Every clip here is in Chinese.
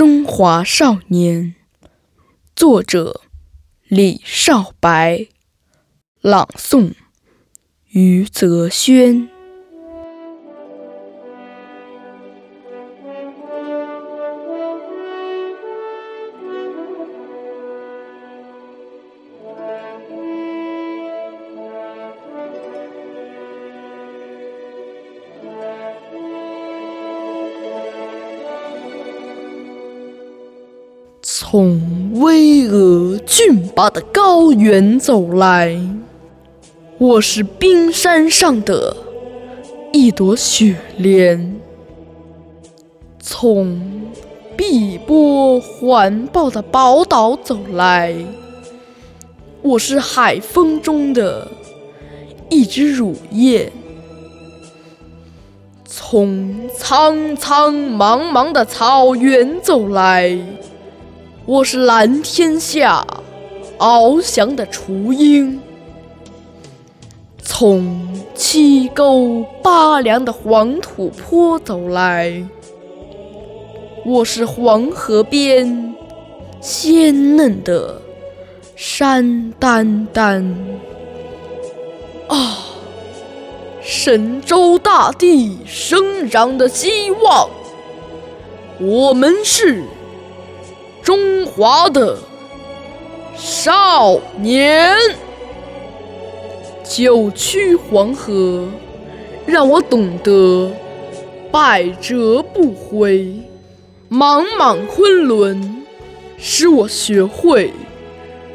中华少年，作者李少白，朗诵余泽轩。从巍峨峻拔的高原走来，我是冰山上的一朵雪莲；从碧波环抱的宝岛走来，我是海风中的一只乳燕；从苍苍茫茫的草原走来。我是蓝天下翱翔的雏鹰，从七沟八梁的黄土坡走来。我是黄河边鲜嫩的山丹丹。啊，神州大地生长的希望，我们是。中华的少年，九曲黄河让我懂得百折不回；茫茫昆仑使我学会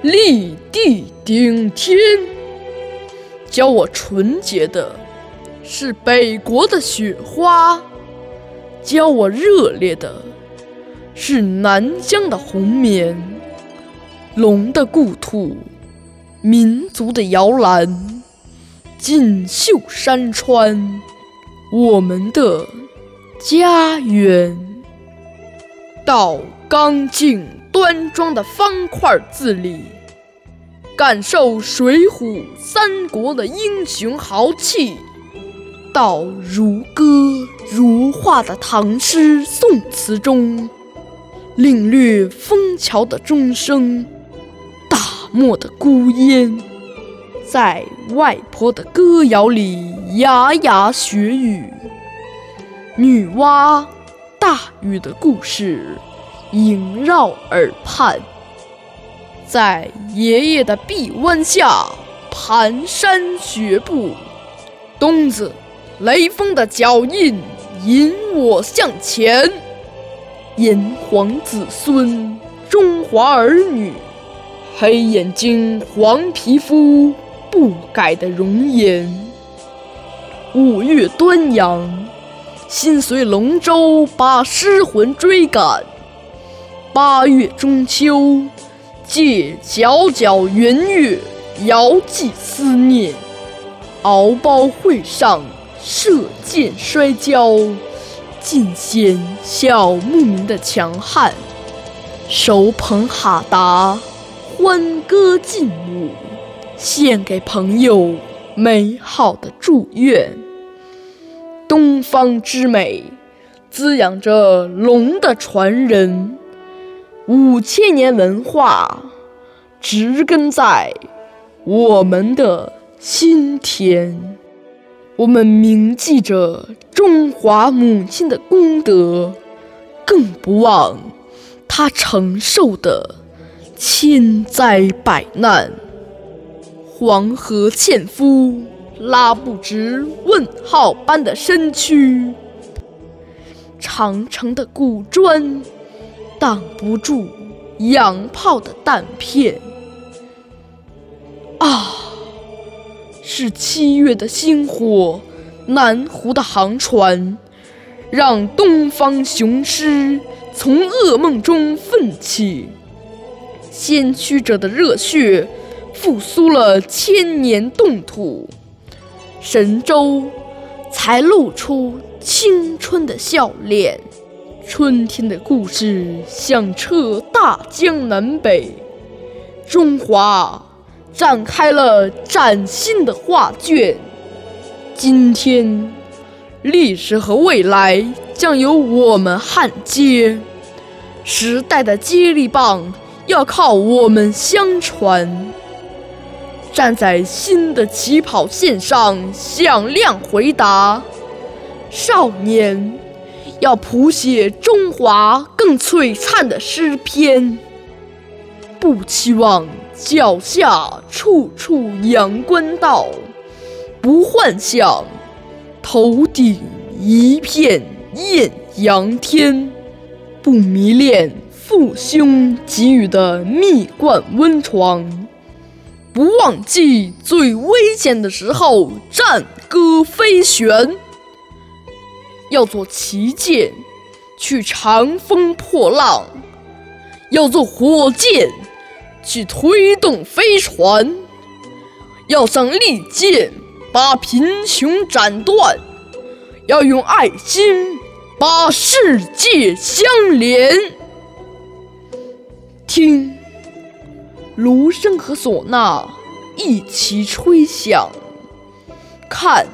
立地顶天。教我纯洁的是北国的雪花，教我热烈的。是南疆的红棉，龙的故土，民族的摇篮，锦绣山川，我们的家园。到刚劲端庄的方块字里，感受水浒三国的英雄豪气；到如歌如画的唐诗宋词中。领略枫桥的钟声，大漠的孤烟，在外婆的歌谣里牙牙学语；女娲大禹的故事萦绕耳畔，在爷爷的臂弯下蹒跚学步；冬子雷锋的脚印引我向前。炎黄子孙，中华儿女，黑眼睛，黄皮肤，不改的容颜。五月端阳，心随龙舟把诗魂追赶；八月中秋，借皎皎圆月遥寄思念。敖包会上，射箭摔跤。尽显小牧民的强悍，手捧哈达，欢歌劲舞，献给朋友美好的祝愿。东方之美，滋养着龙的传人，五千年文化，植根在我们的心田。我们铭记着中华母亲的功德，更不忘她承受的千灾百难。黄河纤夫拉不直问号般的身躯，长城的古砖挡不住洋炮的弹片。是七月的星火，南湖的航船，让东方雄狮从噩梦中奋起。先驱者的热血，复苏了千年冻土，神州才露出青春的笑脸。春天的故事响彻大江南北，中华。展开了崭新的画卷。今天，历史和未来将由我们焊接。时代的接力棒要靠我们相传。站在新的起跑线上，响亮回答：少年，要谱写中华更璀璨的诗篇。不期望脚下处处阳关道，不幻想头顶一片艳阳天，不迷恋父兄给予的蜜罐温床。不忘记最危险的时候战歌飞旋，要做旗舰去长风破浪，要做火箭去推动飞船，要像利剑把贫穷斩断，要用爱心把世界相连。听。芦笙和唢呐一起吹响，看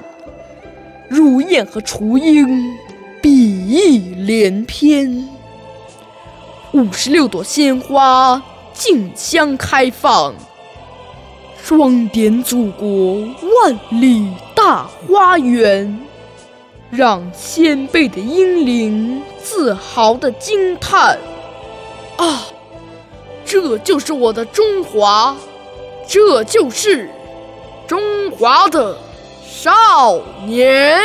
乳燕和雏鹰比翼连翩，五十六朵鲜花竞相开放，装点祖国万里大花园，让先辈的英灵自豪地惊叹：啊！这就是我的中华，这就是中华的少年。